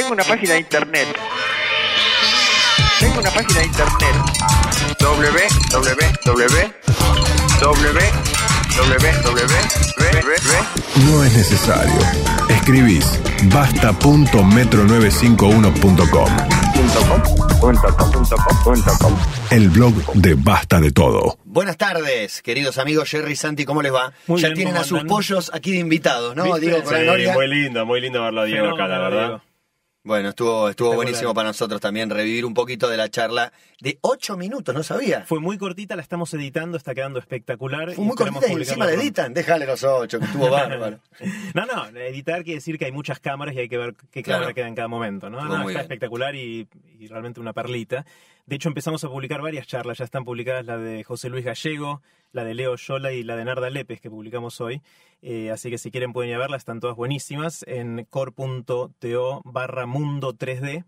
Tengo una página de internet. Tengo una página de internet. www No es necesario. Escribís basta.metro95uno.com. El blog de Basta de Todo. Buenas tardes, queridos amigos Jerry y Santi, ¿cómo les va? Muy ya bien, tienen ¿cómo a sus andan? pollos aquí de invitados, ¿no? ¿Viste? Diego Sí, muy lindo, muy lindo verlo a Diego acá, la verdad. Bueno, estuvo, estuvo buenísimo para nosotros también revivir un poquito de la charla de ocho minutos, no sabía. Fue muy cortita, la estamos editando, está quedando espectacular. Fue muy cortita y encima la editan. Déjale los ocho, que estuvo bárbaro. No, no, editar quiere decir que hay muchas cámaras y hay que ver qué Claro. cámara queda en cada momento, ¿no? Está bien. espectacular y, y realmente una perlita. De hecho, empezamos a publicar varias charlas, ya están publicadas la de José Luis Gallego, la de Leo Yola y la de Narda Lépez que publicamos hoy. Eh, así que si quieren pueden ir a están todas buenísimas en core.to barra mundo 3D.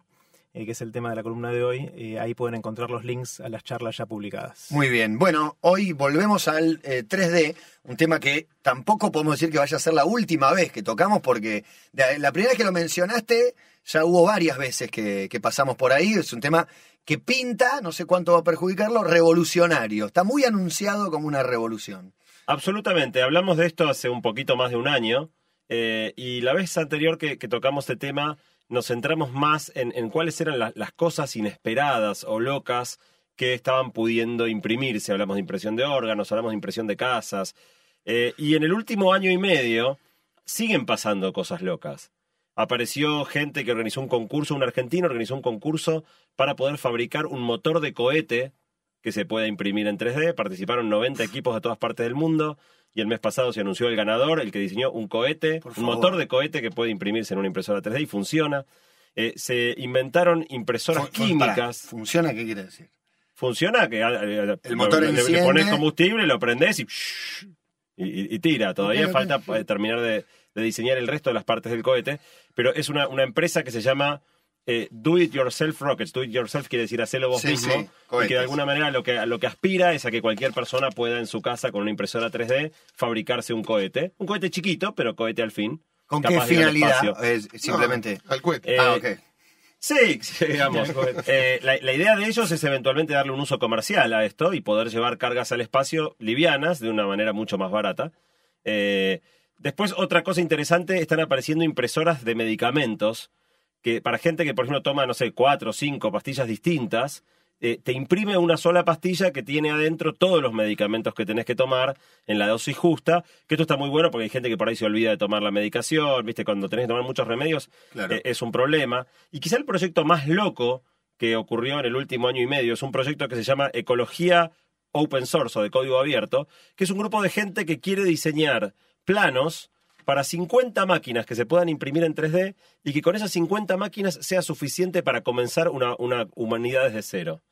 eh, que es el tema de la columna de hoy, Eh, ahí pueden encontrar los links a las charlas ya publicadas. Muy bien. Bueno, hoy volvemos al eh, 3D, un tema que tampoco podemos decir que vaya a ser la última vez que tocamos, porque la primera vez que lo mencionaste, ya hubo varias veces que, que pasamos por ahí. Es un tema que pinta, no sé cuánto va a perjudicarlo, revolucionario. Está muy anunciado como una revolución. Absolutamente, hablamos de esto hace un poquito más de un año eh, y la vez anterior que, tocamos este tema nos centramos más en, cuáles eran la- las cosas inesperadas o locas que estaban pudiendo imprimirse. Hablamos de impresión de órganos, hablamos de impresión de casas eh, y en el último año y medio siguen pasando cosas locas. Apareció gente que organizó un concurso, un argentino organizó un concurso para poder fabricar un motor de cohete que se pueda imprimir en 3D. Participaron 90 equipos de todas partes del mundo y el mes pasado se anunció el ganador, el que diseñó un cohete, un motor de cohete que puede imprimirse en una impresora 3D y funciona. Eh, se inventaron impresoras Fun- químicas. ¿Funciona? ¿Qué quiere decir? Funciona que eh, El motor le- pones combustible, lo prendés y, y, y- y tira. Todavía falta eh, terminar de, de diseñar el resto de las partes del cohete, pero es una, una empresa que se llama eh, Do It Yourself Rockets. Do It Yourself quiere decir hacerlo vos Sí, mismo. sí, y que de alguna manera lo que, lo que aspira es a que cualquier persona pueda en su casa con una impresora 3D fabricarse un cohete. Un cohete chiquito, pero cohete al fin. ¿Con capaz qué de ir al finalidad? Es simplemente. al cohete. Eh, ah, ok. Sí, sí, digamos. Eh, la, la idea de ellos es eventualmente darle un uso comercial a esto y poder llevar cargas al espacio livianas de una manera mucho más barata. Eh, después, otra cosa interesante, están apareciendo impresoras de medicamentos que para gente que, por ejemplo, toma, no sé, cuatro o cinco pastillas distintas, eh, te imprime una sola pastilla que tiene adentro todos los medicamentos que tenés que tomar en la dosis justa, que esto está muy bueno porque hay gente que por ahí se olvida de tomar la medicación, viste, cuando tenés que tomar muchos remedios Claro. eh, es un problema. Y quizá el proyecto más loco que ocurrió en el último año y medio es un proyecto que se llama Ecología Open Source o de código abierto, que es un grupo de gente que quiere diseñar planos para 50 máquinas que se puedan imprimir en 3D y que con esas 50 máquinas sea suficiente para comenzar una, una humanidad desde cero.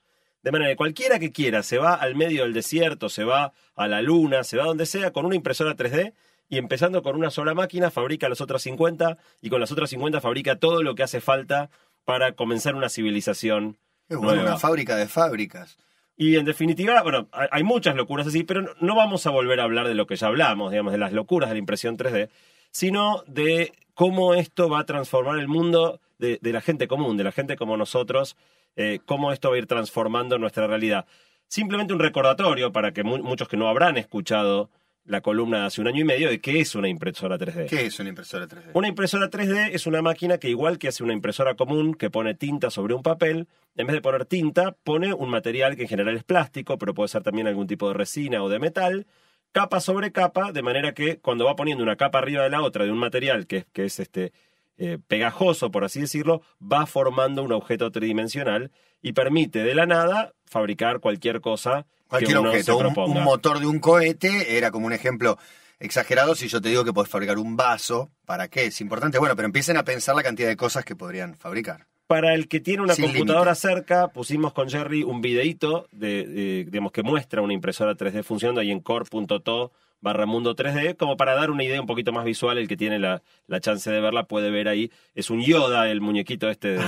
De manera que cualquiera que quiera se va al medio del desierto, se va a la luna, se va donde sea con una impresora 3D y empezando con una sola máquina fabrica las otras 50 y con las otras 50 fabrica todo lo que hace falta para comenzar una civilización Es nueva. una fábrica de fábricas. Y en definitiva, bueno, hay muchas locuras así, pero no- vamos a volver a hablar de lo que ya hablamos, digamos, de las locuras de la impresión 3D, sino de cómo esto va a transformar el mundo de, de la gente común, de la gente como nosotros, eh, cómo esto va a ir transformando nuestra realidad. Simplemente un recordatorio para que mu- muchos que no habrán escuchado la columna hace un año y medio de qué es una impresora 3D. ¿Qué es una impresora 3D? Una impresora 3D es una máquina que igual que hace una impresora común que pone tinta sobre un papel, en vez de poner tinta, pone un material que en general es plástico, pero puede ser también algún tipo de resina o de metal, capa sobre capa, de manera que cuando va poniendo una capa arriba de la otra de un material que, que es este eh, pegajoso, por así decirlo, va formando un objeto tridimensional y permite de la nada fabricar cualquier cosa Cualquier que uno objeto. se Un, motor de un cohete era como un ejemplo exagerado si yo te digo que podés fabricar un vaso. ¿Para qué? Es importante. Bueno, pero empiecen a pensar la cantidad de cosas que podrían fabricar. Para el que tiene una Sin computadora límite. cerca, pusimos con Jerry un videíto de, de- digamos, que muestra una impresora 3D funcionando ahí en core.to barra mundo 3D, como para dar una idea un poquito más visual, el que tiene la, la chance de verla puede ver ahí. Es un Yoda, el muñequito este, de-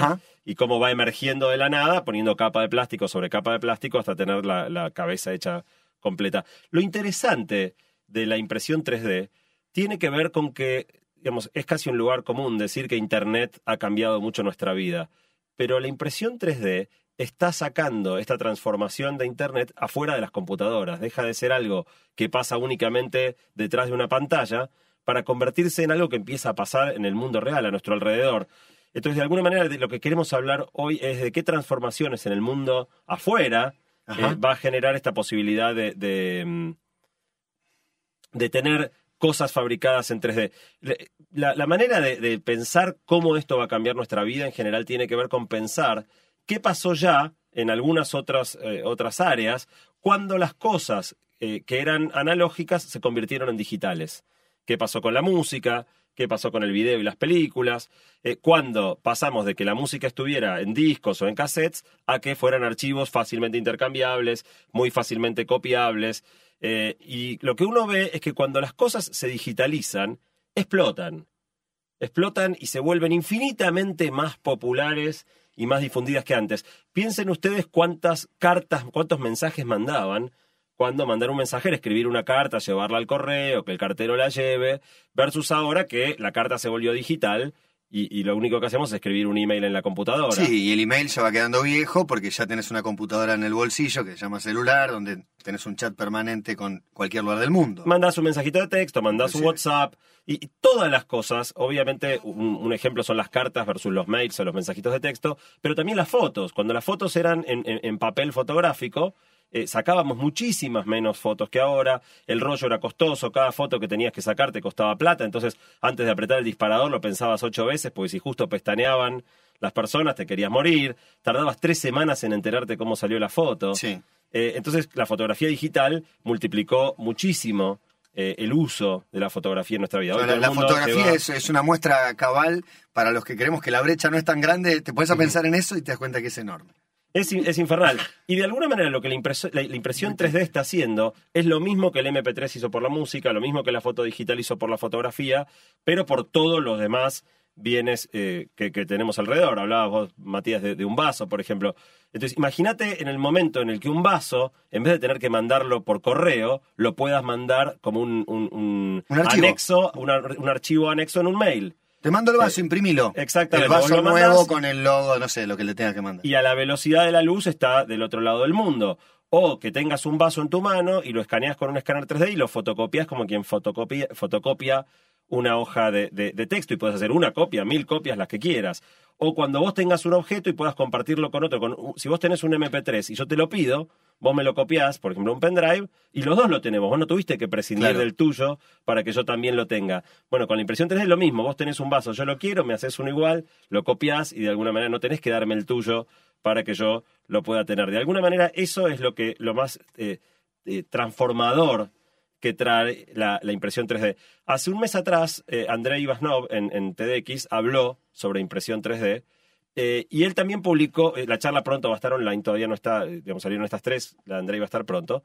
y cómo va emergiendo de la nada, poniendo capa de plástico sobre capa de plástico hasta tener la, la cabeza hecha completa. Lo interesante de la impresión 3D tiene que ver con que digamos, es casi un lugar común decir que Internet ha cambiado mucho nuestra vida, pero la impresión 3D está sacando esta transformación de Internet afuera de las computadoras. Deja de ser algo que pasa únicamente detrás de una pantalla para convertirse en algo que empieza a pasar en el mundo real, a nuestro alrededor. Entonces, de alguna manera, de lo que queremos hablar hoy es de qué transformaciones en el mundo afuera eh, va a generar esta posibilidad de, de, mm, de tener cosas fabricadas en 3D. Le- La, la manera de, de pensar cómo esto va a cambiar nuestra vida en general tiene que ver con pensar qué pasó ya en algunas otras, eh, otras áreas cuando las cosas eh, que eran analógicas se convirtieron en digitales. ¿Qué pasó con la música? ¿Qué pasó con el video y las películas? Eh, cuando pasamos de que la música estuviera en discos o en cassettes a que fueran archivos fácilmente intercambiables, muy fácilmente copiables. Eh, y lo que uno ve es que cuando las cosas se digitalizan, explotan. Explotan y se vuelven infinitamente más populares y más difundidas que antes. Piensen ustedes cuántas cartas, cuántos mensajes mandaban cuando mandar un mensajero, escribir una carta, llevarla al correo, que el cartero la lleve, versus ahora que la carta se volvió digital y, y lo único que hacemos es escribir un email en la computadora. Sí, y el email se va quedando viejo porque ya tenés una computadora en el bolsillo que se llama celular, donde tenés un chat permanente con cualquier lugar del mundo. Mandás un mensajito de texto, mandás un. WhatsApp y, y todas las cosas. Obviamente, un, un ejemplo son las cartas versus los mails o los mensajitos de texto, pero también las fotos. Cuando las fotos eran en, en- en papel fotográfico, eh, sacábamos muchísimas menos fotos que ahora. El rollo era costoso, cada foto que tenías que sacar te costaba plata. Entonces, antes de apretar el disparador, lo pensabas ocho veces, porque si justo pestañeaban las personas, te querías morir. Tardabas tres semanas en enterarte cómo salió la foto. Sí. Eh, entonces, la fotografía digital multiplicó muchísimo eh, el uso de la fotografía en nuestra vida. Hoy la, fotografía es una muestra cabal para los que creemos que la brecha no es tan grande. Te pones a pensar en eso y te das cuenta que es enorme. Es, es infernal. Y de alguna manera lo que la, impreso- la- la impresión 3D está haciendo es lo mismo que el MP3 hizo por la música, lo mismo que la foto digital hizo por la fotografía, pero por todos los demás bienes eh, que, que tenemos alrededor. Hablabas vos, Matías, de, de un vaso, por ejemplo. Entonces, imagínate en el momento en el que un vaso, en vez de tener que mandarlo por correo, lo puedas mandar como un, un- un Un archivo. anexo, una- un archivo anexo en un mail. Te mando el vaso, imprimilo. exactamente, El vaso lo nuevo mandás. con el logo, no sé, lo que le tengas que mandar. y a la velocidad de la luz está del otro lado del mundo. O que tengas un vaso en tu mano y lo escaneas con un escáner 3D y lo fotocopias como quien fotocopia, fotocopia una hoja de, de- de texto y puedes hacer una copia, mil copias, las que quieras. O cuando vos tengas un objeto y puedas compartirlo con otro. Con, si vos tenés un MP3 y yo te lo pido, vos me lo copiás, por ejemplo, un pendrive, y los dos lo tenemos. Vos no tuviste que prescindir Claro. del tuyo para que yo también lo tenga. Bueno, con la impresión 3D es lo mismo. Vos tenés un vaso, yo lo quiero, me haces uno igual, lo copias y de alguna manera no tenés que darme el tuyo para que yo lo pueda tener. De alguna manera eso es lo que lo más eh, eh, transformador que trae la, la impresión 3D. Hace un mes atrás, eh, Andrei Ivaznov en, en TEDx habló sobre impresión 3D eh, y él también publicó, eh, la charla pronto va a estar online, todavía no está, eh, digamos, salieron estas tres, la de Andrei va a estar pronto,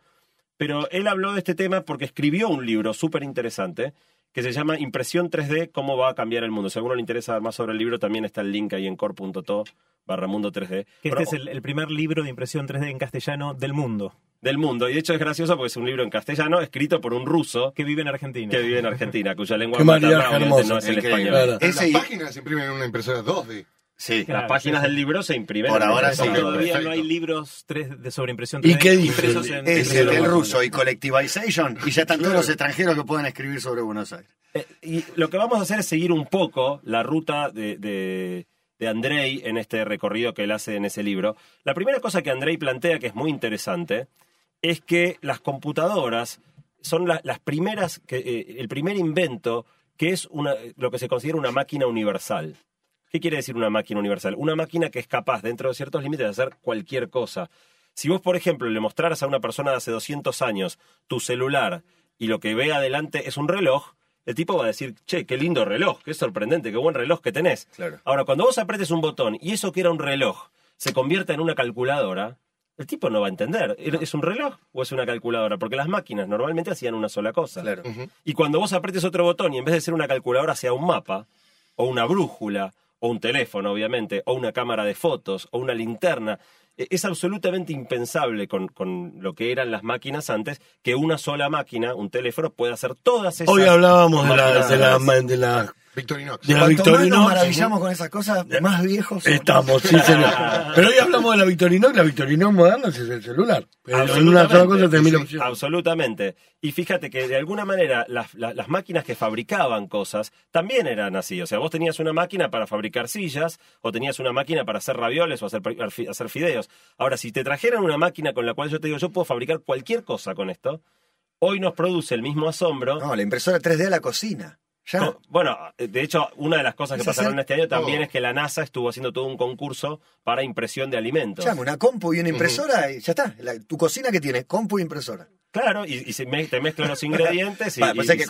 pero él habló de este tema porque escribió un libro súper interesante que se llama Impresión 3D, cómo va a cambiar el mundo. Si a alguno le interesa más sobre el libro, también está el link ahí en core.to barra mundo 3D. Que este es el, el primer libro de impresión 3D en castellano del mundo, del mundo. Y de hecho es gracioso porque es un libro en castellano escrito por un ruso que vive en Argentina. que vive en Argentina, cuya lengua materna no es el español. Claro. Ese Las y- páginas se imprimen en una impresora 2D. Sí. Claro, Las páginas sí, del libro se imprimen. Por ahora sí. Todavía Perfecto. no hay libros 3 de sobre impresión ¿Y 3D qué dice? en- Es el, el ruso y collectivization. Y ya están todos los extranjeros que pueden escribir sobre Buenos Aires. Eh, y lo que vamos a hacer es seguir un poco la ruta de, de, de Andrei en este recorrido que él hace en ese libro. La primera cosa que Andrei plantea, que es muy interesante, es que las computadoras son la- las primeras, que, eh, el primer invento que es una, lo que se considera una máquina universal. ¿Qué quiere decir una máquina universal? Una máquina que es capaz, dentro de ciertos límites, de hacer cualquier cosa. Si vos, por ejemplo, le mostraras a una persona de hace 200 años tu celular y lo que ve adelante es un reloj, el tipo va a decir, che, qué lindo reloj, qué sorprendente, qué buen reloj que tenés. Claro. Ahora, cuando vos apretes un botón y eso que era un reloj se convierta en una calculadora, el tipo no va a entender. ¿Es un reloj o es una calculadora? Porque las máquinas normalmente hacían una sola cosa. Claro. Y cuando vos apretes otro botón y en vez de ser una calculadora sea un mapa, o una brújula, o un teléfono, obviamente, o una cámara de fotos, o una linterna, e- es absolutamente impensable con, con lo que eran las máquinas antes que una sola máquina, un teléfono, pueda hacer todas esas Hoy hablábamos de, la, de, la- de las Victorinox. De la Cuanto más Victorinox. nos maravillamos con esas cosas, más viejos somos. Estamos, sí, señor. Pero hoy hablamos de la Victorinox, la Victorinox moderna es el celular. Pero en una sola cosa mil opciones. Absolutamente. Y fíjate que de alguna manera las, las- las máquinas que fabricaban cosas también eran así. O sea, vos tenías una máquina para fabricar sillas o tenías una máquina para hacer ravioles o hacer, hacer fideos. Ahora, si te trajeran una máquina con la cual yo te digo, yo puedo fabricar cualquier cosa con esto, hoy nos produce el mismo asombro. No, la impresora 3D a la cocina. Ya. No, Bueno, de hecho, una de las cosas que pasaron hacer este año también es que la NASA estuvo haciendo todo un concurso para impresión de alimentos. Llama una compu y una impresora y ya está. La- tu cocina que tiene, compu y impresora. Claro, y, y se me- te mezclan los ingredientes y, Vale, pues y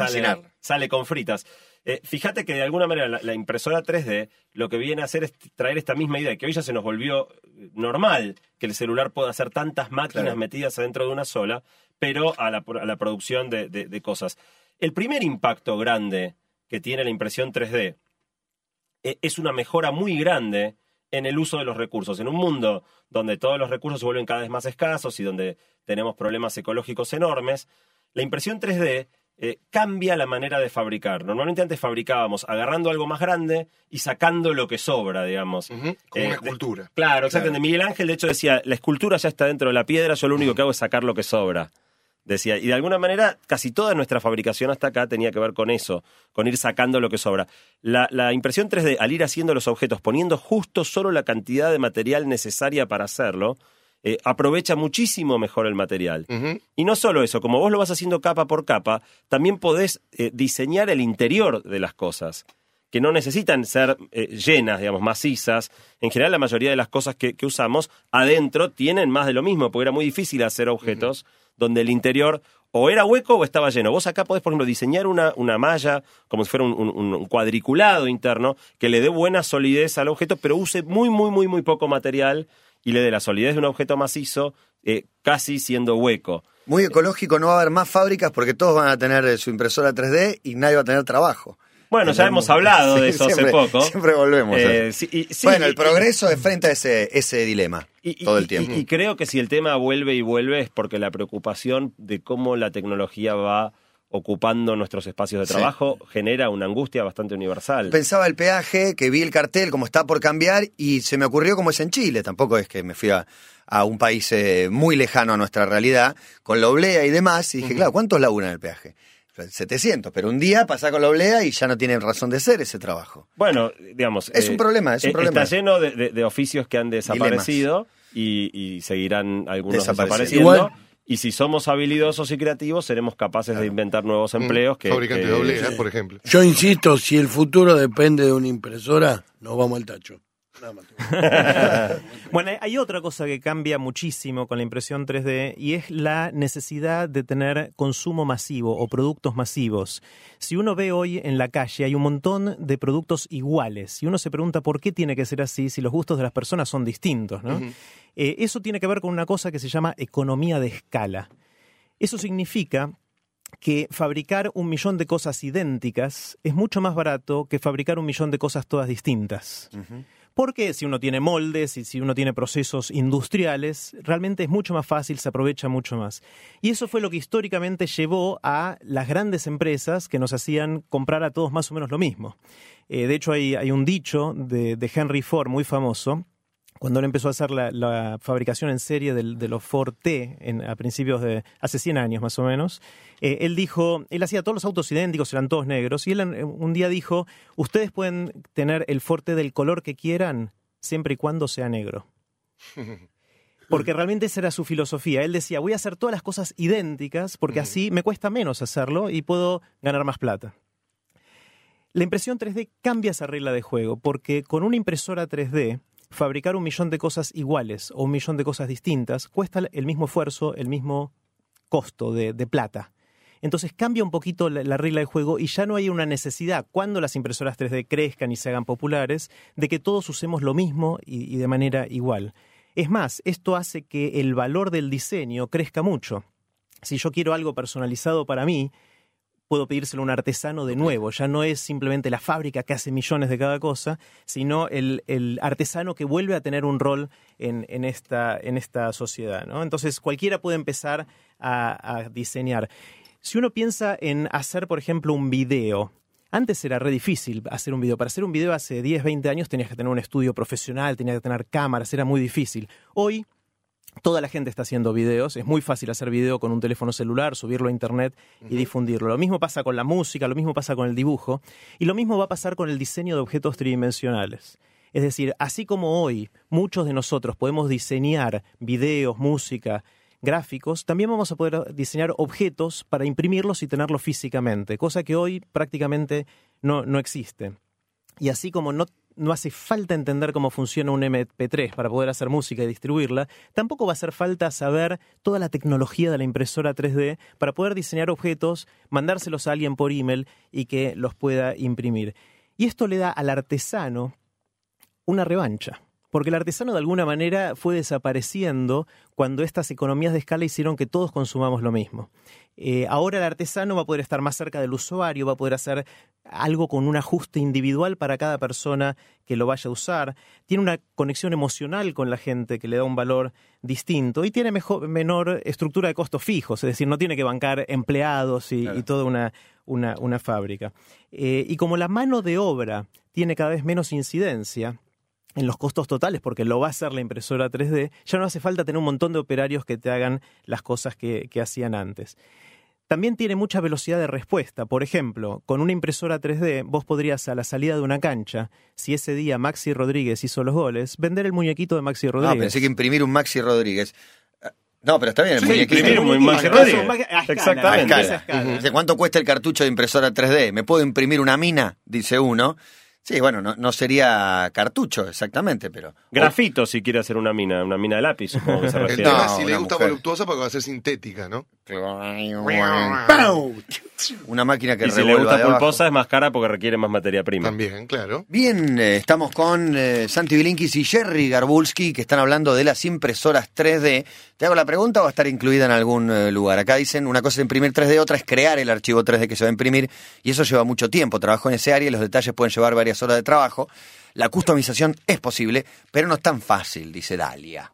sale, con fritas. Eh, fíjate que de alguna manera la, la impresora 3D lo que viene a hacer es traer esta misma idea, que hoy ya se nos volvió eh, normal que el celular pueda hacer tantas máquinas Claro. metidas adentro de una sola, pero a la, a la producción de, de- de cosas. El primer impacto grande que tiene la impresión 3D eh, es una mejora muy grande en el uso de los recursos. En un mundo donde todos los recursos se vuelven cada vez más escasos y donde tenemos problemas ecológicos enormes, la impresión 3D eh, cambia la manera de fabricar. Normalmente antes fabricábamos agarrando algo más grande y sacando lo que sobra, digamos. Como Eh, una de- escultura. Claro, exactamente. Miguel Ángel, de hecho, decía, la escultura ya está dentro de la piedra, yo lo único que hago es sacar lo que sobra. Decía, y de alguna manera, casi toda nuestra fabricación hasta acá tenía que ver con eso, con ir sacando lo que sobra. La, la impresión 3D, al ir haciendo los objetos, poniendo justo solo la cantidad de material necesaria para hacerlo, eh, aprovecha muchísimo mejor el material. Y no solo eso, como vos lo vas haciendo capa por capa, también podés eh, diseñar el interior de las cosas, que no necesitan ser eh, llenas, digamos, macizas. En general, la mayoría de las cosas que, que usamos adentro tienen más de lo mismo, porque era muy difícil hacer objetos donde el interior o era hueco o estaba lleno. Vos acá podés, por ejemplo, diseñar una, una malla como si fuera un, cuadriculado interno que le dé buena solidez al objeto, pero use muy, muy, muy, muy poco material y le dé la solidez de un objeto macizo eh, casi siendo hueco. Muy ecológico, no va a haber más fábricas porque todos van a tener eh, su impresora 3D y nadie va a tener trabajo. Bueno, ya hemos hablado de eso hace poco. Siempre volvemos. Eh, eh. sí, y- sí, bueno, y- el progreso es frente a ese, ese dilema y- todo el tiempo. Y, creo que si el tema vuelve y vuelve es porque la preocupación de cómo la tecnología va ocupando nuestros espacios de Sí. trabajo genera una angustia bastante universal. Pensaba el peaje, que vi el cartel, como está por cambiar, y se me ocurrió como es en Chile. Tampoco es que me fui a, a un país eh, muy lejano a nuestra realidad, con la oblea y demás, y dije, claro, ¿cuántos laburan el peaje? 700, pero un día pasa con la oblea y ya no tienen razón de ser ese trabajo. Bueno, digamos. Es un problema, es un eh, problema. Está lleno de, de- de oficios que han desaparecido y, y seguirán algunos Desapareciendo. desapareciendo. Igual- Y si somos habilidosos y creativos, seremos capaces de inventar nuevos empleos que. Fabricante que- de oblea, por ejemplo. Yo insisto, si el futuro depende de una impresora, nos vamos al tacho. Bueno, hay otra cosa que cambia muchísimo con la impresión 3D y es la necesidad de tener consumo masivo o productos masivos. Si uno ve hoy en la calle hay un montón de productos iguales y uno se pregunta por qué tiene que ser así si los gustos de las personas son distintos, ¿no? Eh, eso tiene que ver con una cosa que se llama economía de escala. Eso significa que fabricar un millón de cosas idénticas es mucho más barato que fabricar un millón de cosas todas distintas. Porque si uno tiene moldes y si uno tiene procesos industriales, realmente es mucho más fácil, se aprovecha mucho más. Y eso fue lo que históricamente llevó a las grandes empresas que nos hacían comprar a todos más o menos lo mismo. Eh, de hecho, hay, un dicho de Henry Ford muy famoso, cuando él empezó a hacer la, la fabricación en serie del- de los Ford T en- a principios de hace 100 años más o menos, eh, él dijo, él hacía todos los autos idénticos, eran todos negros, y él un día dijo, ustedes pueden tener el Ford T del color que quieran, siempre y cuando sea negro. Porque realmente esa era su filosofía. Él decía, voy a hacer todas las cosas idénticas porque así me cuesta menos hacerlo y puedo ganar más plata. La impresión 3D cambia esa regla de juego porque con una impresora 3D fabricar un millón de cosas iguales o un millón de cosas distintas cuesta el mismo esfuerzo, el mismo costo de, plata. Entonces cambia un poquito la, la regla de juego y ya no hay una necesidad, cuando las impresoras 3D crezcan y se hagan populares, de que todos usemos lo mismo y de manera igual. Es más, esto hace que el valor del diseño crezca mucho. Si yo quiero algo personalizado para mí, puedo pedírselo a un artesano de nuevo. Ya no es simplemente la fábrica que hace millones de cada cosa, sino el, el artesano que vuelve a tener un rol en, en esta, en esta sociedad. ¿no? Entonces cualquiera puede empezar a, a diseñar. Si uno piensa en hacer, por ejemplo, un video, Antes era re difícil hacer un video. Para hacer un video hace 10, 20 años tenías que tener un estudio profesional, tenías que tener cámaras, era muy difícil. Hoy toda la gente está haciendo videos, es muy fácil hacer video con un teléfono celular, subirlo a internet y difundirlo. Lo mismo pasa con la música, lo mismo pasa con el dibujo y lo mismo va a pasar con el diseño de objetos tridimensionales. Es decir, así como hoy muchos de nosotros podemos diseñar videos, música, gráficos, también vamos a poder diseñar objetos para imprimirlos y tenerlos físicamente, cosa que hoy prácticamente no, no existe. Y así como no, no hace falta entender cómo funciona un MP3 para poder hacer música y distribuirla, tampoco va a hacer falta saber toda la tecnología de la impresora 3D para poder diseñar objetos, mandárselos a alguien por email y que los pueda imprimir. Y esto le da al artesano una revancha. Porque el artesano de alguna manera fue desapareciendo cuando estas economías de escala hicieron que todos consumamos lo mismo. Eh, ahora el artesano va a poder estar más cerca del usuario, va a poder hacer algo con un ajuste individual para cada persona que lo vaya a usar. Tiene una conexión emocional con la gente que le da un valor distinto y tiene mejor, menor estructura de costos fijos, es decir, no tiene que bancar empleados y, y toda una, una, una fábrica. Eh, y como la mano de obra tiene cada vez menos incidencia, en los costos totales, porque lo va a hacer la impresora 3D, ya no hace falta tener un montón de operarios que te hagan las cosas que, que hacían antes. También tiene mucha velocidad de respuesta. Por ejemplo, con una impresora 3D, vos podrías a la salida de una cancha, si ese día Maxi Rodríguez hizo los goles, vender el muñequito de Maxi Rodríguez. pensé que imprimir un Maxi Rodríguez. Ah, No, pero está bien, el Sí, muñequito. imprimir un Maxi Ah, Rodríguez. Exactamente. A escala. ¿cuánto cuesta el cartucho de impresora 3D? ¿Me puedo imprimir una mina? Dice uno. Sí, bueno, no, no sería cartucho exactamente, pero... Grafito, si quiere hacer una mina, una mina de lápiz, supongo que se refiere. No, tema si le gusta mujer. voluptuosa porque va a ser sintética, ¿no? Una máquina que Y si le gusta de abajo. pulposa es más cara porque requiere más materia prima. También, claro. Bien, eh, estamos con eh, Santi Bilinkis y Jerry Garbulski que están hablando de las impresoras 3D. ¿Te hago la pregunta o va a estar incluida en algún eh, lugar? Acá dicen una cosa es imprimir 3D, otra es crear el archivo 3D que se va a imprimir y eso lleva mucho tiempo. Trabajo en ese área y los detalles pueden llevar varias horas de trabajo. La customización es posible, pero no es tan fácil, dice Dalia.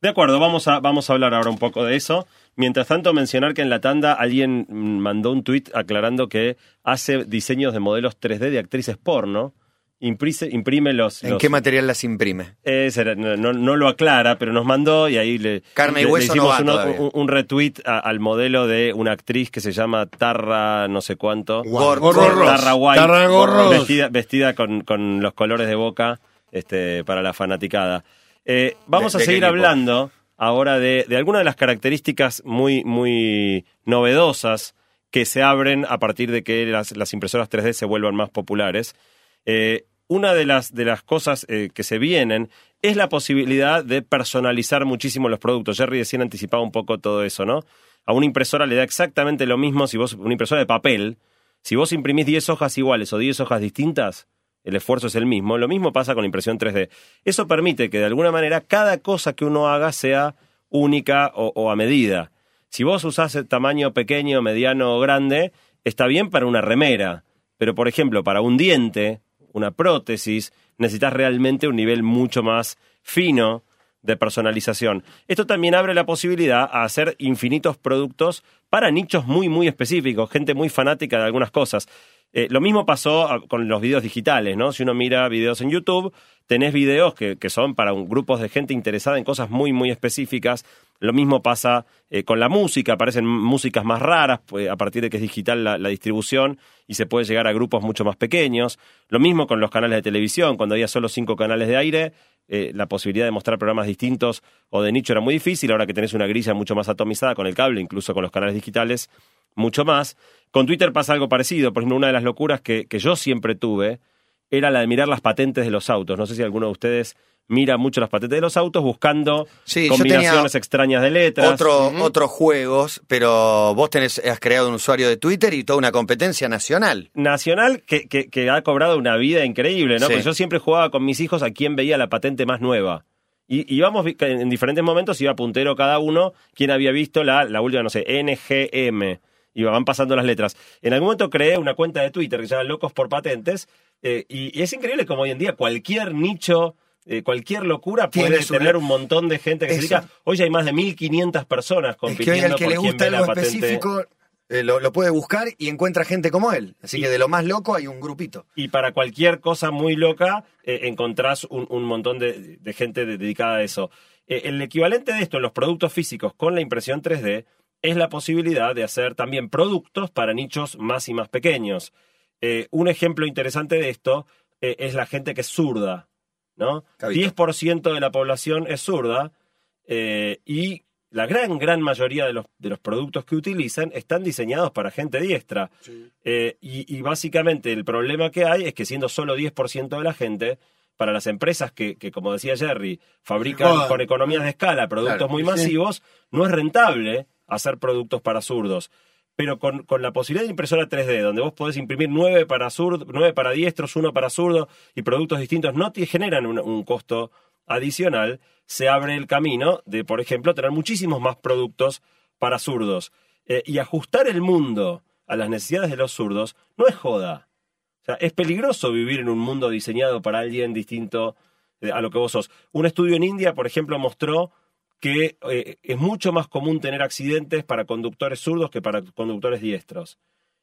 De acuerdo, vamos a, vamos a hablar ahora un poco de eso. Mientras tanto, mencionar que en la tanda alguien mm, mandó un tuit aclarando que hace diseños de modelos 3D de actrices porno. Imprime, imprime los... ¿En los- qué material las imprime? Eh, será- no, no- no lo aclara, pero nos mandó y ahí le, Carne y le- le hueso no hicimos va uno- todavía. un, un retweet a- al modelo de una actriz que se llama Tarra no sé cuánto. Gor- Gorros. Tarra White, Tarragorros. vestida, vestida con, con los colores de boca este, para la fanaticada. Eh, vamos ¿De- a seguir equipo? Ahora de, de algunas de las características muy, muy novedosas que se abren a partir de que las, las impresoras 3D se vuelvan más populares. Eh, una de las, de las cosas eh, que se vienen es la posibilidad de personalizar muchísimo los productos. Jerry recién anticipaba un poco todo eso, ¿no? A una impresora le da exactamente lo mismo si vos, una impresora de papel, si vos imprimís 10 hojas iguales o 10 hojas distintas, el esfuerzo es el mismo. Lo mismo pasa con la impresión 3D. Eso permite que de alguna manera cada cosa que uno haga sea única o, a medida. Si vos usás el tamaño pequeño, mediano o grande, está bien para una remera. Pero, por ejemplo, para un diente, una prótesis, necesitas realmente un nivel mucho más fino de personalización. Esto también abre la posibilidad a hacer infinitos productos para nichos muy, muy específicos, gente muy fanática de algunas cosas. Eh, lo mismo pasó ah, con los videos digitales, ¿no? Si uno mira videos en YouTube, tenés videos que, que son para un- grupos de gente interesada en cosas muy, muy específicas. Lo mismo pasa eh, con la música, aparecen músicas más raras pues, a partir de que es digital la, distribución y se puede llegar a grupos mucho más pequeños. Lo mismo con los canales de televisión, cuando había solo cinco canales de aire, eh, la posibilidad de mostrar programas distintos o de nicho era muy difícil, ahora que tenés una grilla mucho más atomizada con el cable, incluso con los canales digitales, mucho más. Con Twitter pasa algo parecido, por ejemplo, una de las locuras que, que yo siempre tuve era la de mirar las patentes de los autos. No sé si alguno de ustedes mira mucho las patentes de los autos buscando Sí, combinaciones extrañas de letras. Otro, Otros juegos, pero vos tenés, has creado un usuario de Twitter y toda una competencia nacional. nacional que, que, que ha cobrado una vida increíble, ¿no? Sí. Porque yo siempre jugaba con mis hijos a quien veía la patente más nueva. Y íbamos en diferentes momentos, iba puntero cada uno, quien había visto la, la última, no sé, NGM. Y van pasando las letras. En algún momento creé una cuenta de Twitter que se llama Locos por Patentes. eh, y, y es increíble como hoy en día cualquier nicho, eh, cualquier locura puede tener un montón de gente que se dedica. Hoy ya hay más de 1.500 personas Es que compitiendo al que por le gusta algo específico eh, lo, lo puede buscar y encuentra gente como él. Así que de lo más loco hay un grupito. Y para cualquier cosa muy loca, eh, encontrás un, un montón de, de gente de- dedicada a eso. El equivalente de esto en los productos físicos con la impresión 3D es la posibilidad de hacer también productos para nichos más y más pequeños. Un ejemplo interesante de esto es la gente que es zurda, ¿no? Cabito. 10% de la población es zurda eh, y la gran, gran mayoría de los, de los productos que utilizan están diseñados para gente diestra. Eh, y, y básicamente el problema que hay es que siendo solo 10% de la gente, para las empresas que, que, como decía Jerry, fabrican Joder. con economías de escala productos Claro, muy sí. masivos, no es rentable hacer productos para zurdos. Pero con, con la posibilidad de impresora 3D, donde vos podés imprimir nueve para zurdo, nueve para diestros, uno para zurdo y productos distintos, no te generan un, un costo adicional, se abre el camino de, por ejemplo, tener muchísimos más productos para zurdos. Eh, y ajustar el mundo a las necesidades de los zurdos no es joda. O sea, es peligroso vivir en un mundo diseñado para alguien distinto eh, a lo que vos sos. Un estudio en India, por ejemplo, mostró que eh, es mucho más común tener accidentes para conductores zurdos que para conductores diestros.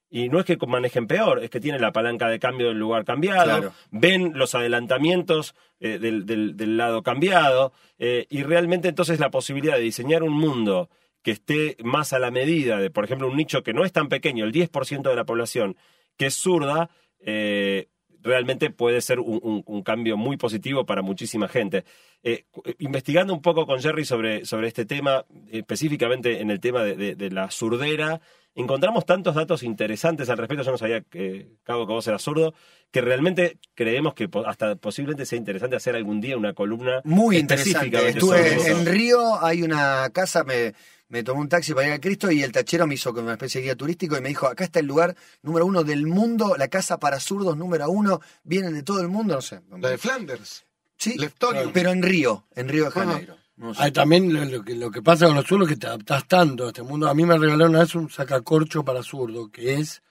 Y no es que manejen peor, es que tienen la palanca de cambio del lugar cambiado, Claro. ven los adelantamientos eh, del, del- del lado cambiado, eh, y realmente entonces la posibilidad de diseñar un mundo que esté más a la medida de, por ejemplo, un nicho que no es tan pequeño, el 10% de la población, que es zurda, eh, realmente puede ser un, un- un cambio muy positivo para muchísima gente. Eh, investigando un poco con Jerry sobre, sobre este tema, específicamente en el tema de, de- de la surdera, encontramos tantos datos interesantes al respecto. Yo no sabía, que Cabo, que vos eras zurdo, que realmente creemos que hasta posiblemente sea interesante hacer algún día una columna Muy interesante. Estuve eso. en Río, hay una casa, me, me tomé un taxi para ir a Cristo y el tachero me hizo como una especie de guía turístico y me dijo, acá está el lugar número uno del mundo, la casa para zurdos número uno, vienen de todo el mundo, no sé. La de Flanders. Sí, Leptonium. pero en Río, en Río de Janeiro. No sé. También lo, lo que, lo que pasa con los zurdos es que te adaptás tanto a este mundo. A mí me regalaron una vez un sacacorcho para zurdo, que es,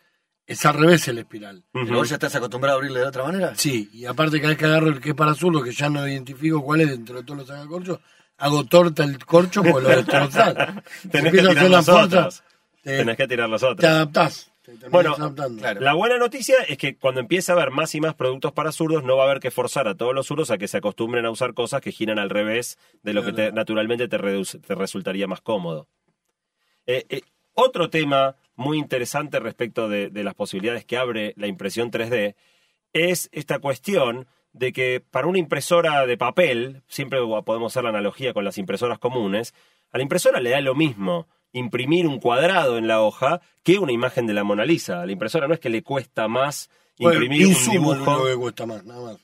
es al revés el espiral. ¿Pero vos ya estás acostumbrado a abrirle de otra manera? Sí, y aparte cada vez que agarro el que es para zurdo, que ya no identifico cuál es dentro de todos los sacacorchos, hago torta el corcho porque lo destrozás. Tenés que tirar hacer la los fuerza, otros. te, Tenés que tirar los te otros. adaptás. Te terminás Bueno, adaptando. claro. La buena noticia es que cuando empiece a haber más y más productos para zurdos, no va a haber que forzar a todos los zurdos a que se acostumbren a usar cosas que giran al revés de lo que te- naturalmente te, reduce- te resultaría más cómodo. Eh, eh, otro tema muy interesante respecto de, de las posibilidades que abre la impresión 3D es esta cuestión de que para una impresora de papel, siempre podemos hacer la analogía con las impresoras comunes, a la impresora le da lo mismo imprimir un cuadrado en la hoja que una imagen de la Mona Lisa. A la impresora no es que le cuesta más Bueno, imprimir un dibujo. único que cuesta más, nada más.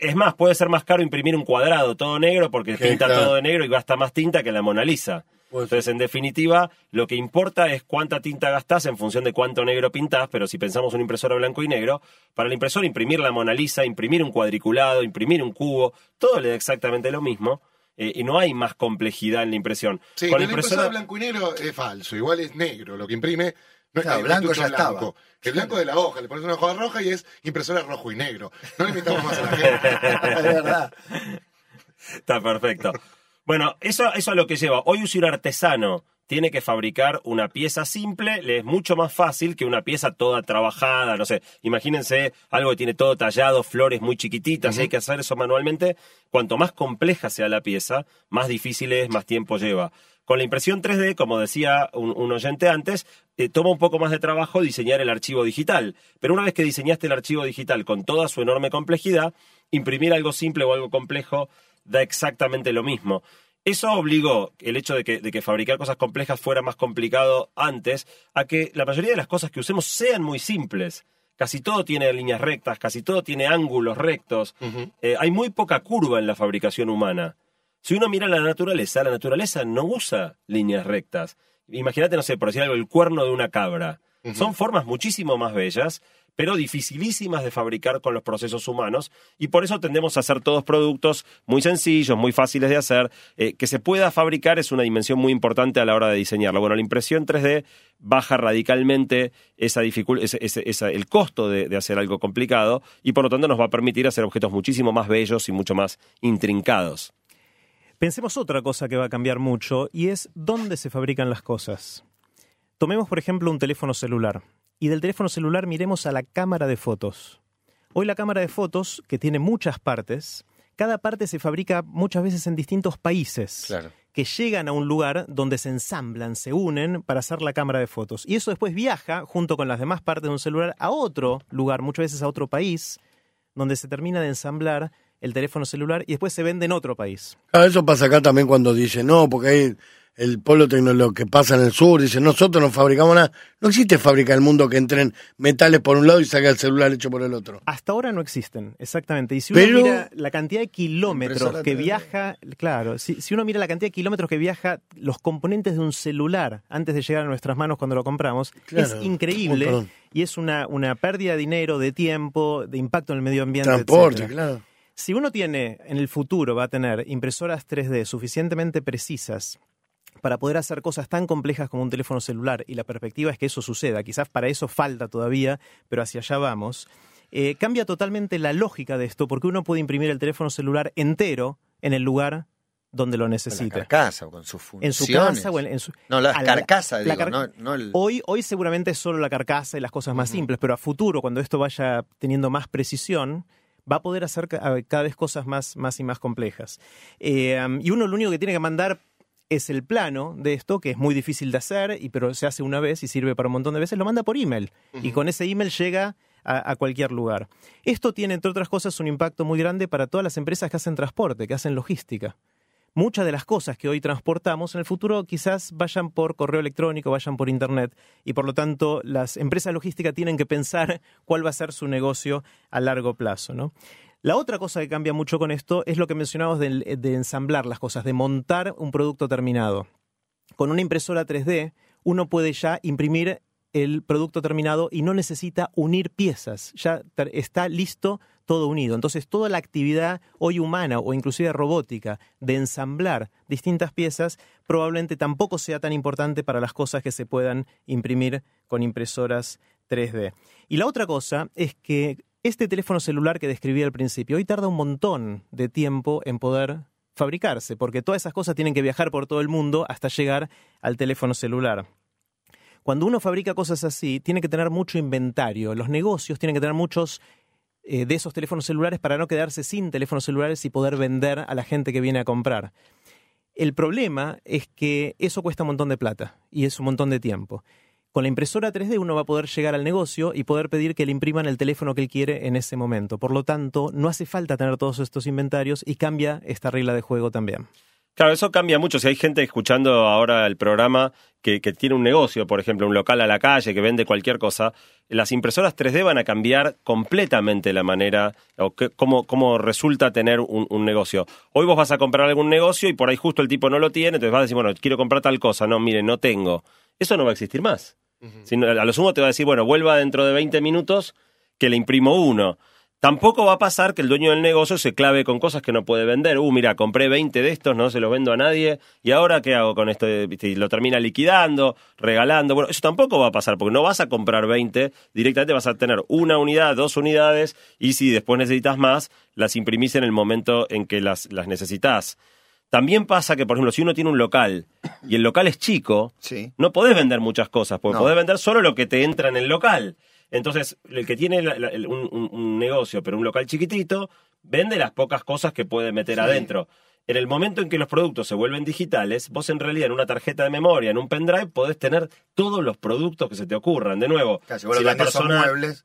Es más, puede ser más caro imprimir un cuadrado todo negro porque Que, pinta claro. todo de negro y gasta más tinta que la Mona Lisa. Entonces, en definitiva, lo que importa es cuánta tinta gastás en función de cuánto negro pintás, pero si pensamos una impresora blanco y negro, para la impresora imprimir la Mona Lisa, imprimir un cuadriculado, imprimir un cubo, todo le da exactamente lo mismo eh, y no hay más complejidad en la impresión. Sí, Con pero la la impresora blanco y negro es falso. Igual es negro. Lo que imprime no Claro, un blanco ya estaba. El blanco de la hoja. Le pones una hoja roja y es impresora rojo y negro. No le invitamos más a la gente. Es verdad. Está perfecto. Bueno, eso, eso es lo que lleva. Hoy un artesano tiene que fabricar una pieza simple, le es mucho más fácil que una pieza toda trabajada, no sé, imagínense algo que tiene todo tallado, flores muy chiquititas, y hay que hacer eso manualmente, cuanto más compleja sea la pieza, más difícil es, más tiempo lleva. Con la impresión 3D, como decía un, un oyente antes, eh, toma un poco más de trabajo diseñar el archivo digital, pero una vez que diseñaste el archivo digital con toda su enorme complejidad, imprimir algo simple o algo complejo da exactamente lo mismo. Eso obligó el hecho de que, de que fabricar cosas complejas fuera más complicado antes a que la mayoría de las cosas que usemos sean muy simples. Casi todo tiene líneas rectas, casi todo tiene ángulos rectos. Eh, hay muy poca curva en la fabricación humana. Si uno mira la naturaleza, la naturaleza no usa líneas rectas. Imagínate, no sé, por decir algo, el cuerno de una cabra. Son formas muchísimo más bellas, pero dificilísimas de fabricar con los procesos humanos, y por eso tendemos a hacer todos productos muy sencillos, muy fáciles de hacer. Eh, que se pueda fabricar es una dimensión muy importante a la hora de diseñarlo. Bueno, la impresión 3D baja radicalmente esa el costo de hacer algo complicado, y por lo tanto nos va a permitir hacer objetos muchísimo más bellos y mucho más intrincados. Pensemos otra cosa que va a cambiar mucho y es dónde se fabrican las cosas. Tomemos, por ejemplo, un teléfono celular. Y del teléfono celular miremos a la cámara de fotos. Hoy la cámara de fotos, que tiene muchas partes, cada parte se fabrica muchas veces en distintos países. Claro. que llegan a un lugar donde se ensamblan, se unen para hacer la cámara de fotos. Y eso después viaja, junto con las demás partes de un celular, a otro lugar, muchas veces a otro país, donde se termina de ensamblar el teléfono celular y después se vende en otro país. Claro, eso pasa acá también cuando dicen, no, porque hay el polo tecnológico que pasa en el sur, dice, nosotros no fabricamos nada. No existe fábrica en el mundo que entren metales por un lado y salga el celular hecho por el otro. Hasta ahora no existen, exactamente. Y si Pero- uno mira la cantidad de kilómetros que 3D. viaja, claro, si, si uno mira la cantidad de kilómetros que viaja los componentes de un celular antes de llegar a nuestras manos cuando lo compramos, Claro, es increíble un montón. y es una, una pérdida de dinero, de tiempo, de impacto en el medio ambiente. Transporte, etcétera. claro. Si uno tiene, en el futuro, va a tener impresoras 3D suficientemente precisas para poder hacer cosas tan complejas como un teléfono celular, y la perspectiva es que eso suceda, quizás para eso falta todavía, pero hacia allá vamos, eh, cambia totalmente la lógica de esto, porque uno puede imprimir el teléfono celular entero en el lugar donde lo Con la necesite. carcasa o con sus En su funciones. casa o en, en su... No, la carcasa, la digo, car- no, no el... Hoy, hoy seguramente es solo la carcasa y las cosas más simples, pero a futuro, cuando esto vaya teniendo más precisión, va a poder hacer cada vez cosas más, más y más complejas. Eh, y uno lo único que tiene que mandar es el plano de esto, que es muy difícil de hacer, y, pero se hace una vez y sirve para un montón de veces, lo manda por email. Y con ese email llega a, a cualquier lugar. Esto tiene, entre otras cosas, un impacto muy grande para todas las empresas que hacen transporte, que hacen logística muchas de las cosas que hoy transportamos en el futuro quizás vayan por correo electrónico, vayan por internet y por lo tanto las empresas logísticas tienen que pensar cuál va a ser su negocio a largo plazo. ¿no? La otra cosa que cambia mucho con esto es lo que mencionamos del- de, ensamblar las cosas, de montar un producto terminado. Con una impresora 3D uno puede ya imprimir el producto terminado y no necesita unir piezas, ya está listo todo unido. Entonces toda la actividad hoy humana o inclusive robótica de ensamblar distintas piezas probablemente tampoco sea tan importante para las cosas que se puedan imprimir con impresoras 3D. Y la otra cosa es que este teléfono celular que describí al principio hoy tarda un montón de tiempo en poder fabricarse, porque todas esas cosas tienen que viajar por todo el mundo hasta llegar al teléfono celular. Cuando uno fabrica cosas así, tiene que tener mucho inventario. Los negocios tienen que tener muchos eh, de esos teléfonos celulares para no quedarse sin teléfonos celulares y poder vender a la gente que viene a comprar. El problema es que eso cuesta un montón de plata y es un montón de tiempo. Con la impresora 3D uno va a poder llegar al negocio y poder pedir que le impriman el teléfono que él quiere en ese momento. Por lo tanto, no hace falta tener todos estos inventarios y cambia esta regla de juego también. Claro, eso cambia mucho. Si hay gente escuchando ahora el programa que, tiene un negocio, por ejemplo, un local a la calle que vende cualquier cosa, las impresoras 3D van a cambiar completamente la manera o cómo resulta tener un, un negocio. Hoy vos vas a comprar algún negocio y por ahí justo el tipo no lo tiene, entonces vas a decir, bueno, quiero comprar tal cosa. No, mire, no tengo. Eso no va a existir más. Sino, a lo sumo te va a decir, bueno, vuelva dentro de 20 minutos que le imprimo uno. Tampoco va a pasar que el dueño del negocio se clave con cosas que no puede vender. Uh, mira, compré 20 de estos, no se los vendo a nadie. ¿Y ahora qué hago con esto? Lo termina liquidando, regalando. Bueno, eso tampoco va a pasar porque no vas a comprar 20. Directamente vas a tener una unidad, dos unidades. Y si después necesitas más, las imprimís en el momento en que las, las necesitas. También pasa que, por ejemplo, si uno tiene un local y el local es chico, Sí. no podés vender muchas cosas, porque No. podés vender solo lo que te entra en el local. Entonces, el que tiene la- la- el- un, negocio, pero un local chiquitito, vende las pocas cosas que puede meter adentro. En el momento en que los productos se vuelven digitales, vos en realidad en una tarjeta de memoria, en un pendrive, podés tener todos los productos que se te ocurran. De nuevo, Casi, si la son persona... muebles,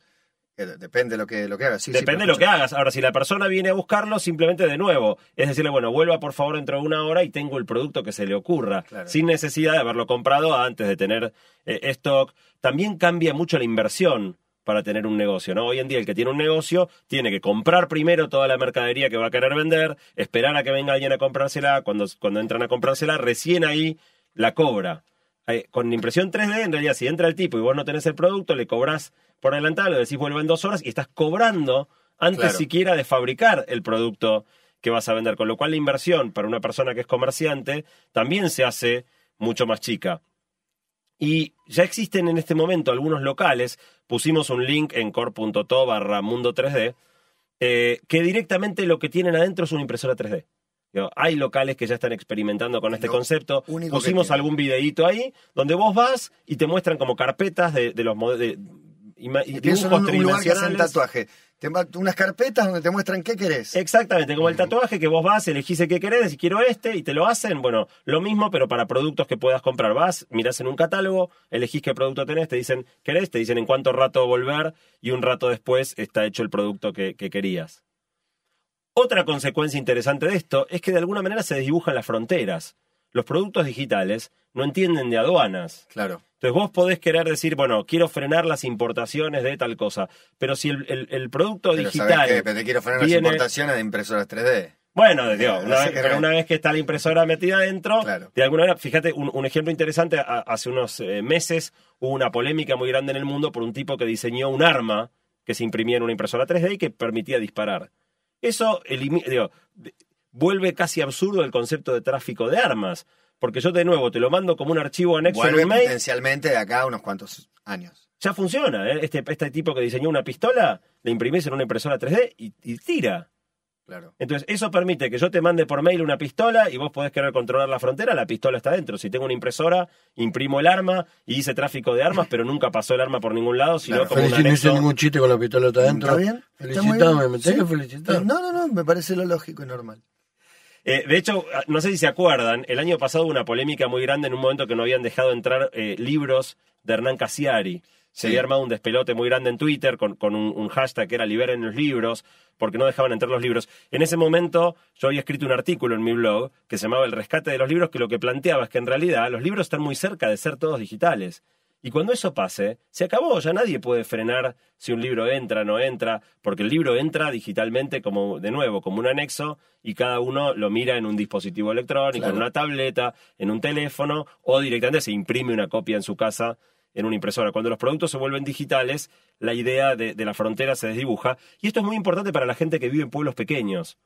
depende de lo que, lo que hagas. Sí, Depende lo que hagas. Ahora, si la persona viene a buscarlo, simplemente de nuevo. Es decirle, bueno, vuelva por favor dentro de una hora y tengo el producto que se le ocurra. Claro. Sin necesidad de haberlo comprado antes de tener eh, stock. También cambia mucho la inversión para tener un negocio, ¿no? Hoy en día el que tiene un negocio tiene que comprar primero toda la mercadería que va a querer vender, esperar a que venga alguien a comprársela, cuando, cuando entran a comprársela, recién ahí la cobra. Eh, con impresión 3D, en realidad, si entra el tipo y vos no tenés el producto, le cobrás por adelantado, le decís vuelvo en dos horas y estás cobrando antes Claro. siquiera de fabricar el producto que vas a vender. Con lo cual la inversión para una persona que es comerciante también se hace mucho más chica. Y ya existen en este momento algunos locales, pusimos un link en core.to barra mundo 3D, eh, que directamente lo que tienen adentro es una impresora 3D. Digo, hay locales que ya están experimentando con este Lo concepto. Pusimos algún videíto ahí donde vos vas y te muestran como carpetas de, de los de, ima- y Pienso en dibujos un, un lugar que hacen tridimensionales. tatuaje. Te unas carpetas donde te muestran qué querés. Exactamente, como el tatuaje que vos vas, elegís el que querés, y quiero este, y te lo hacen, bueno, lo mismo, pero para productos que puedas comprar. Vas, mirás en un catálogo, elegís qué producto tenés, te dicen, ¿querés? Te dicen en cuánto rato volver, y un rato después está hecho el producto que, que querías. Otra consecuencia interesante de esto es que de alguna manera se desdibujan las fronteras. Los productos digitales no entienden de aduanas. Claro. Entonces vos podés querer decir, bueno, quiero frenar las importaciones de tal cosa, pero si el, el- el producto Pero digital... te quiero frenar viene- las importaciones de impresoras 3D. bueno, digo, No una vez, qué una vez que está la impresora metida adentro, Claro. de alguna manera, fíjate, un, un ejemplo interesante, a- hace unos eh, meses hubo una polémica muy grande en el mundo por un tipo que diseñó un arma que se imprimía en una impresora 3D y que permitía disparar. Eso digo, de- vuelve casi absurdo el concepto de tráfico de armas, porque yo de nuevo te lo mando como un archivo anexo en Vuelve un mail, potencialmente de acá a unos cuantos años. ya funciona. ¿eh? Este, este tipo que diseñó una pistola, le imprimís en una impresora 3D y- y tira. Claro. Entonces, eso permite que yo te mande por mail una pistola y vos podés querer controlar la frontera, la pistola está dentro. Si tengo una impresora, imprimo el arma y hice tráfico de armas, pero nunca pasó el arma por ningún lado, sino Claro, como un Felici- no hice ningún chiste con la adentro. ¿Está bien? Está muy Felicitame, bien. me tenés Sí. que felicitar. No, no, no, me parece lo lógico y normal. Eh, de hecho, no sé si se acuerdan, el año pasado hubo una polémica muy grande en un momento que no habían dejado entrar eh, libros de Hernán Casiari. Se Sí. había armado un despelote muy grande en Twitter con, con un, un hashtag que era liberen los libros, porque no dejaban entrar los libros. En ese momento yo había escrito un artículo en mi blog que se llamaba El rescate de los libros, que lo que planteaba es que en realidad los libros están muy cerca de ser todos digitales. Y cuando eso pase, se acabó, ya nadie puede frenar si un libro entra o no entra, porque el libro entra digitalmente como, de nuevo, como un anexo, y cada uno lo mira en un dispositivo electrónico, Claro. en una tableta, en un teléfono, o directamente se imprime una copia en su casa en una impresora. Cuando los productos se vuelven digitales, la idea de, de la frontera se desdibuja. Y esto es muy importante para la gente que vive en pueblos pequeños.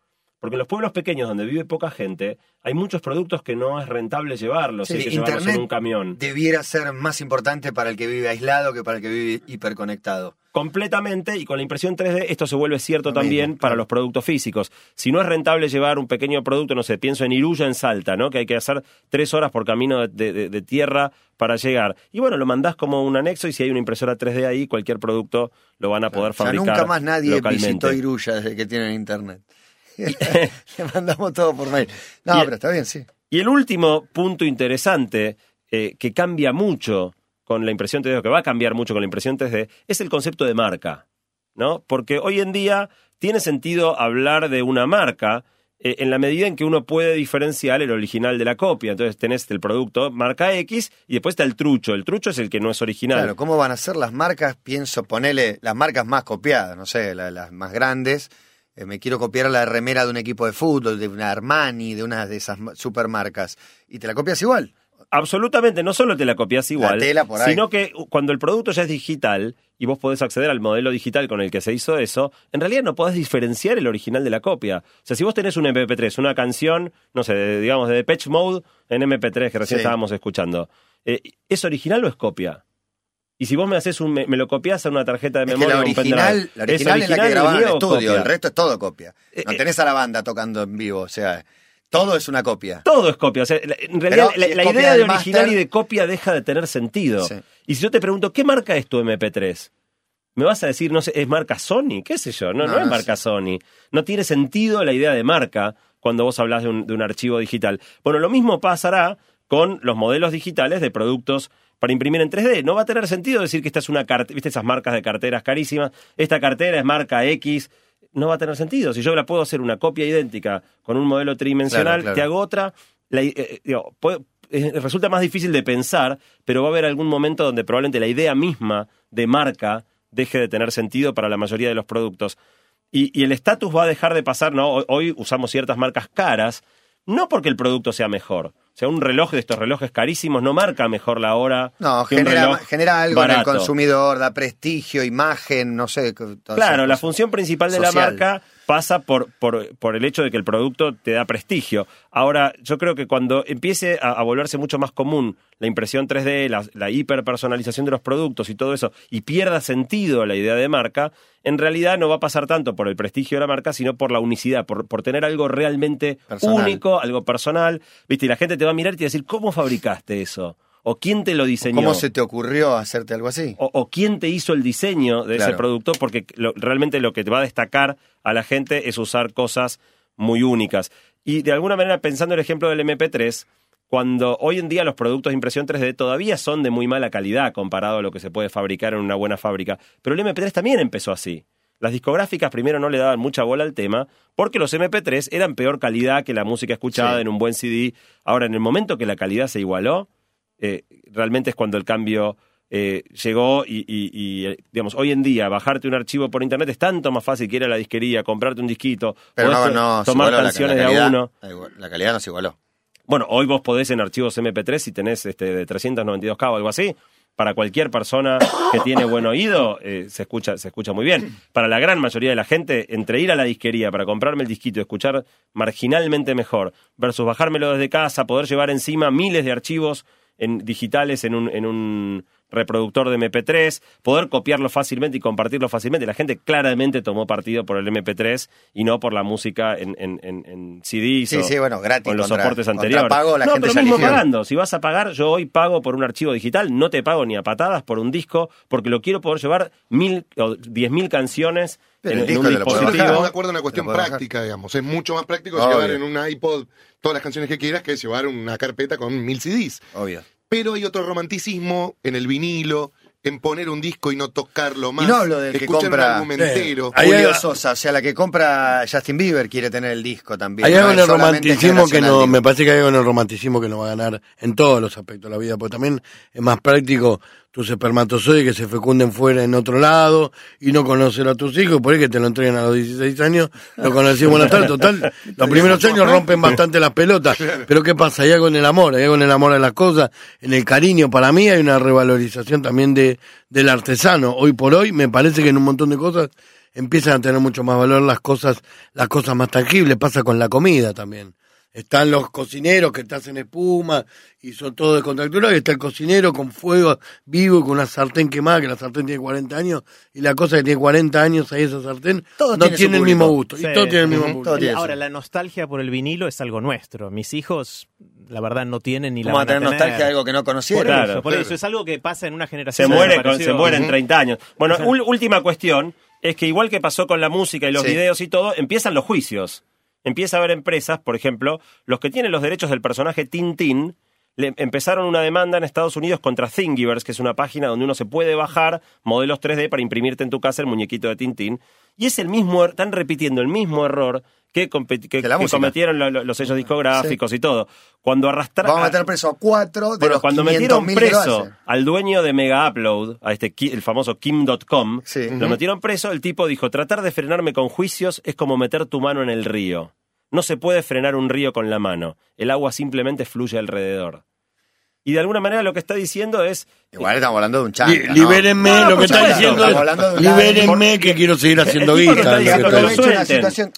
Porque en los pueblos pequeños donde vive poca gente, hay muchos productos que no es rentable llevarlos, Sí, hay que llevarlos en un camión. debiera ser más importante para el que vive aislado que para el que vive hiperconectado. completamente y con la impresión 3D esto se vuelve cierto Lo también mismo, para los productos físicos. Si no es rentable llevar un pequeño producto, no sé, pienso en Iruya en Salta, ¿no? Que hay que hacer tres horas por camino de, de- de tierra para llegar. Y bueno, lo mandás como un anexo y si hay una impresora 3D ahí, cualquier producto lo van a poder O sea, fabricar nunca más nadie localmente. visitó Iruya desde que tienen internet. Le mandamos todo por mail. No, Y- pero está bien, sí. Y el último punto interesante eh, que cambia mucho con la impresión 3D, o que va a cambiar mucho con la impresión 3D, es el concepto de marca. ¿no? Porque hoy en día tiene sentido hablar de una marca eh, en la medida en que uno puede diferenciar el original de la copia. Entonces tenés el producto marca X y después está el trucho. El trucho es el que no es original. Claro, ¿cómo van a ser las marcas? Pienso ponerle las marcas más copiadas, no sé, la- las más grandes. Eh, me quiero copiar la remera de un equipo de fútbol, de una Armani, de una de esas ma- supermarcas. Y te la copias igual. Absolutamente, no solo te la copias igual, tela por ahí. sino que cuando el producto ya es digital y vos podés acceder al modelo digital con el que se hizo eso, en realidad no podés diferenciar el original de la copia. O sea, si vos tenés un MP3, una canción, no sé, de- digamos de Depeche Mode en MP3 que recién Sí. estábamos escuchando, eh, ¿es original o es copia? Y si vos me haces un, me, me lo copias a una tarjeta de Es que memoria la o un original, la original es la que de grabaron en o estudio, copia? el resto es todo copia. No Eh, tenés a la banda tocando en vivo, o sea, todo es una copia. Todo es copia. O sea, la- en realidad, la, es la idea de original y de copia deja de tener sentido. Sí. Y si yo te pregunto, ¿qué marca es tu MP3? Me vas a decir, no sé, ¿es marca Sony? ¿Qué sé yo? No, no, No, es marca Sony. No tiene sentido la idea de marca cuando vos hablas de un, de un archivo digital. Bueno, lo mismo pasará con los modelos digitales de productos para imprimir en 3D. No va a tener sentido decir que esta es una cartera, viste esas marcas de carteras carísimas, esta cartera es marca X. No va a tener sentido. Si yo la puedo hacer una copia idéntica con un modelo tridimensional, Claro, claro. te hago otra, la- eh, eh, digo, puede- eh, resulta más difícil de pensar, pero va a haber algún momento donde probablemente la idea misma de marca deje de tener sentido para la mayoría de los productos. Y, y el estatus va a dejar de pasar, ¿no? Hoy usamos ciertas marcas caras, no porque el producto sea mejor. O sea, un reloj de estos relojes carísimos no marca mejor la hora No, que un genera, reloj genera algo en barato. el consumidor, da prestigio, imagen, no sé. Claro, la función principal de Social. la marca pasa por, por, por el hecho de que el producto te da prestigio. Ahora, yo creo que cuando empiece a, a volverse mucho más común la impresión 3D, la, la hiperpersonalización de los productos y todo eso, y pierda sentido la idea de marca, en realidad no va a pasar tanto por el prestigio de la marca, sino por la unicidad, por, por tener algo realmente Personal. único, algo personal. ¿Viste? Y la gente te va a mirar y te va a decir, ¿cómo fabricaste eso? ¿O quién te lo diseñó? ¿Cómo se te ocurrió hacerte algo así? o, o quién te hizo el diseño de ese producto, porque lo- realmente lo que te va a destacar a la gente es usar cosas muy únicas. Y de alguna manera, pensando en el ejemplo del MP3, cuando hoy en día los productos de impresión 3D todavía son de muy mala calidad comparado a lo que se puede fabricar en una buena fábrica, pero el MP3 también empezó así. Las discográficas primero no le daban mucha bola al tema porque los MP3 eran peor calidad que la música escuchada Sí. en un buen CD. Ahora, en el momento que la calidad se igualó, eh, realmente es cuando el cambio eh, llegó y, y- y, eh, digamos, hoy en día bajarte un archivo por internet es tanto más fácil que ir a la disquería, comprarte un disquito, Pero no, tomar la- canciones la, de a uno. La calidad no se igualó. Bueno, hoy vos podés en archivos MP3 si tenés este, de 392K o algo así. Para cualquier persona que tiene buen oído, eh, se, escucha, se escucha muy bien. Para la gran mayoría de la gente, entre ir a la disquería para comprarme el disquito y escuchar marginalmente mejor, versus bajármelo desde casa, poder llevar encima miles de archivos en, digitales en un, en un reproductor de MP3, poder copiarlo fácilmente y compartirlo fácilmente. La gente claramente tomó partido por el MP3 y no por la música en, en, en, en CDs Sí, o, sí, bueno, gratis o en los contra- soportes anteriores. pago, la no, gente pero ya mismo eligió. pagando. Si vas a pagar, yo hoy pago por un archivo digital, no te pago ni a patadas por un disco, porque lo quiero poder llevar mil o diez mil canciones en, el en disco un podés Sí, dispositivo. estamos de acuerdo en una cuestión práctica, digamos. Es mucho más práctico Obvio. llevar en un iPod todas las canciones que quieras que llevar una carpeta con mil CDs. Obvio. Pero hay otro romanticismo en el vinilo, en poner un disco y no tocarlo más. Y no hablo del que compra-. Ahí Julio hay- Sosa, o sea, la que compra Justin Bieber quiere tener el disco también. Hay no algo en el romanticismo que no, digo. me parece que hay algo en el romanticismo que no va a ganar en todos los aspectos de la vida, porque también es más práctico tus espermatozoides que se fecunden fuera en otro lado y no conocer a tus hijos, por ahí que te lo entreguen a los 16 años, lo conocí buenas tardes, total, los primeros años rompen bastante las pelotas, pero ¿qué pasa? Hay algo en el amor, hay algo en el amor de las cosas, en el cariño, para mí hay una revalorización también de del artesano, hoy por hoy me parece que en un montón de cosas empiezan a tener mucho más valor las cosas, las cosas más tangibles, pasa con la comida también. Están los cocineros que te hacen espuma y son todos de contractura, y está el cocinero con fuego vivo y con una sartén quemada, que la sartén tiene 40 años, y la cosa que tiene 40 años ahí esa sartén, Todo no tiene el mismo gusto. Sí. Y todo tiene el mismo tiene Ahora, la nostalgia por el vinilo es algo nuestro. Mis hijos, la verdad, no tienen ni la ¿Cómo va a van a tener nostalgia de algo que no Por, conocieron? Claro, eso, por claro. eso, es algo que pasa en una se generación. muere, con- se muere en 30 años. Bueno, última cuestión es que igual que pasó con la música y los Sí. videos y todo, empiezan los juicios. Empieza a haber empresas, por ejemplo, los que tienen los derechos del personaje Tintín, le empezaron una demanda en Estados Unidos contra Thingiverse, que es una página donde uno se puede bajar modelos 3D para imprimirte en tu casa el muñequito de Tintín. Y es el mismo, er- están repitiendo el mismo error que, cometieron lo- lo- los sellos discográficos y todo. Cuando arrastraron... Vamos a meter preso a cuatro de Bueno, los cuando 500.000 metieron preso al dueño de Mega Upload, a este el famoso Kim.com, Sí. lo metieron preso, el tipo dijo, tratar de frenarme con juicios es como meter tu mano en el río. No se puede frenar un río con la mano, el agua simplemente fluye alrededor. Y de alguna manera lo que está diciendo es, Igual estamos hablando de un chanca, Li- libérenme, No, lo que está diciendo estamos hablando de es, una- libérenme que quiero seguir haciendo guita.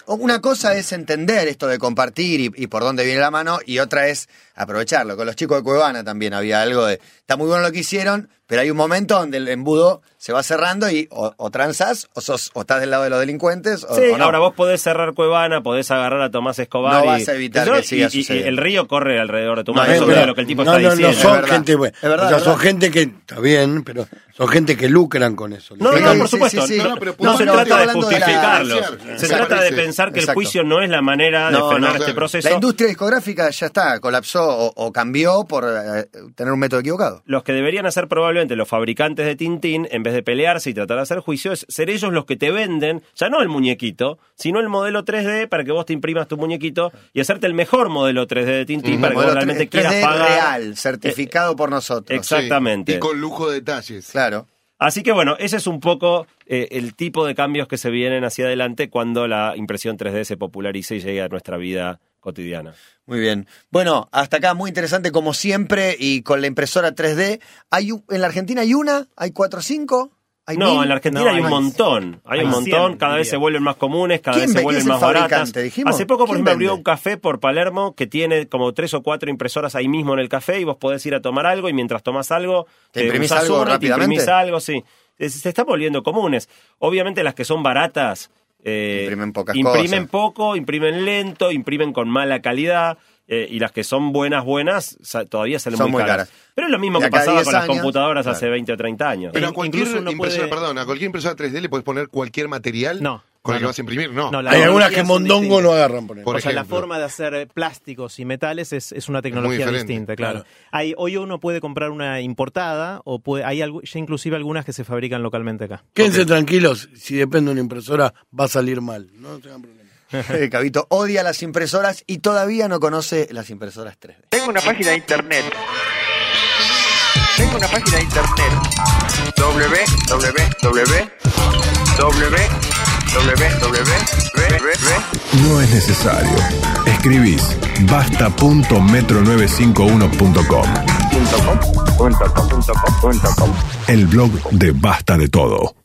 Una cosa es entender esto de compartir y, y por dónde viene la mano, y otra es aprovecharlo. Con los chicos de Cuevana también había algo de. Está muy bueno lo que hicieron, pero hay un momento donde el embudo se va cerrando y o, o transás, o, sos, o estás del lado de los delincuentes, o, sí, o no. ahora vos podés cerrar Cuevana, podés agarrar a Tomás Escobar No y, vas a evitar y- que siga y- y sucediendo. el río corre alrededor de tu No, mano, es eso verdad. es lo que el tipo no, está no, diciendo. no son Es verdad. gente buena. Es verdad, o sea, es son gente que, está bien, pero son gente que lucran con eso. No, Sí, no, sí, por sí, supuesto. sí, sí. no, No, pero no se trata de la- justificarlos. Exacto. Se trata de pensar que el juicio no es la manera de No, frenar no, este claro. proceso. La industria discográfica ya está, colapsó o, o cambió por eh, tener un método equivocado. Los que deberían hacer probablemente los fabricantes de Tintín, en vez de pelearse y tratar de hacer juicio, es ser ellos los que te venden, ya no el muñequito, sino el modelo 3D para que vos te imprimas tu muñequito y hacerte el mejor modelo 3D de Tintín para que vos realmente 3D quieras pagar. real, certificado por nosotros. Exactamente. Sí, Y con lujo de detalles. Claro. Así que bueno, ese es un poco eh, el tipo de cambios que se vienen hacia adelante cuando la impresión 3D se popularice y llegue a nuestra vida cotidiana. Muy bien. Bueno, hasta acá muy interesante como siempre y con la impresora 3D. Hay en la Argentina hay una, hay cuatro o cinco. ¿Hay no, mil? en la Argentina No, hay un montón. Hay, hay un montón, 100, cada vez se vuelven más comunes, cada ¿Quién vez se ve- vuelven más baratas. dijimos? Hace poco, por ¿Quién ejemplo, abrió un café por Palermo que tiene como tres o cuatro impresoras ahí mismo en el café y vos podés ir a tomar algo y mientras tomás algo, ¿Te imprimís usás algo una y te rápidamente? imprimís algo, sí. Se están volviendo comunes. Obviamente las que son baratas eh, Imprimen pocas imprimen cosas. poco, imprimen lento, imprimen con mala calidad. Eh, y las que son buenas, buenas, todavía salen Son muy, muy caras. caras. Pero es lo mismo que pasaba 10 con las computadoras hace claro. 20 o 30 años. Pero a In- cualquier impresora, puede- perdón, a cualquier impresora 3D le puedes poner cualquier material No, con no, el que no. vas a imprimir, no. No, la- Hay algunas que Mondongo no agarran, por ejemplo. Por o sea, la forma de hacer plásticos y metales es, es una tecnología distinta, claro. claro. Hay, hoy uno puede comprar una importada o puede, hay algu- ya inclusive algunas que se fabrican localmente acá. Quédense tranquilos, si depende de una impresora va a salir mal. No tengan problema. Eh, Cabito odia las impresoras y todavía no conoce las impresoras 3D. Tengo una página de internet. Tengo una página de internet. www. www. No es necesario. Escribís basta.metro951.com. El blog de Basta de Todo.